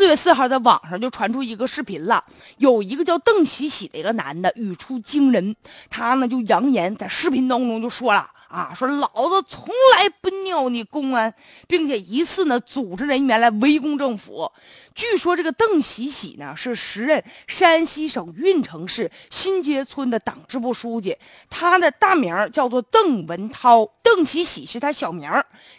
四月四号在网上就传出一个视频了，有一个叫邓喜喜的一个男的语出惊人，他呢就扬言在视频当中就说了。啊，说老子从来不尿你公安，并且疑似呢组织人员来围攻政府。据说这个邓喜喜呢是时任山西省运城市新街村的党支部书记，他的大名叫做邓文涛，邓喜喜是他小名。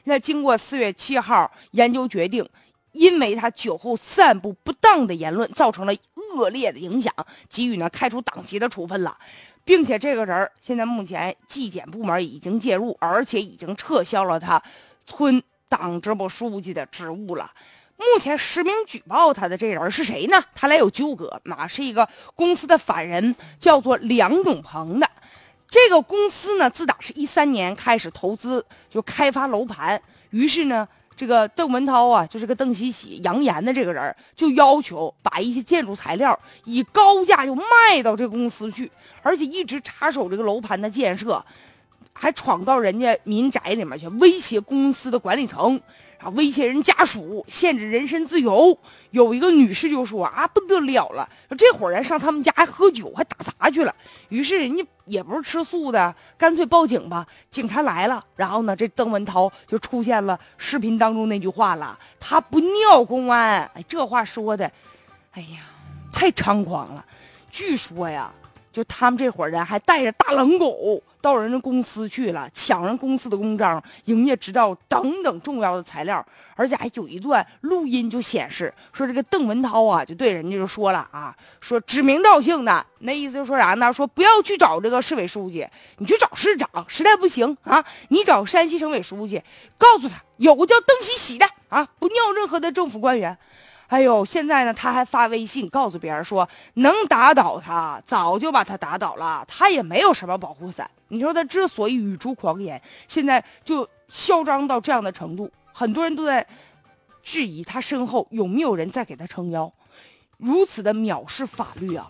那经过四月七号研究决定，因为他酒后散布不当的言论，造成了恶劣的影响，给予呢开除党籍的处分了。并且这个人现在目前纪检部门已经介入，而且已经撤销了他村党支部书记的职务了。目前实名举报他的这人是谁呢？他俩有纠葛，那是一个公司的法人，叫做梁永鹏的。这个公司呢，自打是一三年开始投资就开发楼盘，于是呢。这个邓文涛啊，就是个邓喜喜扬言的这个人，就要求把一些建筑材料以高价就卖到这个公司去，而且一直插手这个楼盘的建设，还闯到人家民宅里面去威胁公司的管理层。啊！威胁人家属，限制人身自由。有一个女士就说：“啊，不得了了！说这伙人上他们家还喝酒，还打砸去了。”于是人家也不是吃素的，干脆报警吧。警察来了，然后呢，这邓文涛就出现了视频当中那句话了：“他不尿公安。”哎，这话说的，哎呀，太猖狂了。据说呀。就他们这伙人还带着大狼狗到人家公司去了，抢人公司的公章、营业执照等等重要的材料，而且还有一段录音就显示说这个邓文涛啊，就对人家就说了啊，说指名道姓的，那意思就说啥呢？说不要去找这个市委书记，你去找市长，实在不行啊，你找山西省委书记，告诉他有个叫邓喜喜的啊，不尿任何的政府官员。哎呦，现在呢，他还发微信告诉别人说能打倒他，早就把他打倒了。他也没有什么保护伞。你说他之所以语出狂言，现在就嚣张到这样的程度，很多人都在质疑他身后有没有人在给他撑腰，如此的藐视法律啊！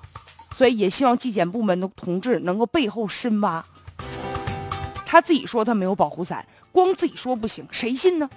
所以也希望纪检部门的同志能够背后深挖。他自己说他没有保护伞，光自己说不行，谁信呢？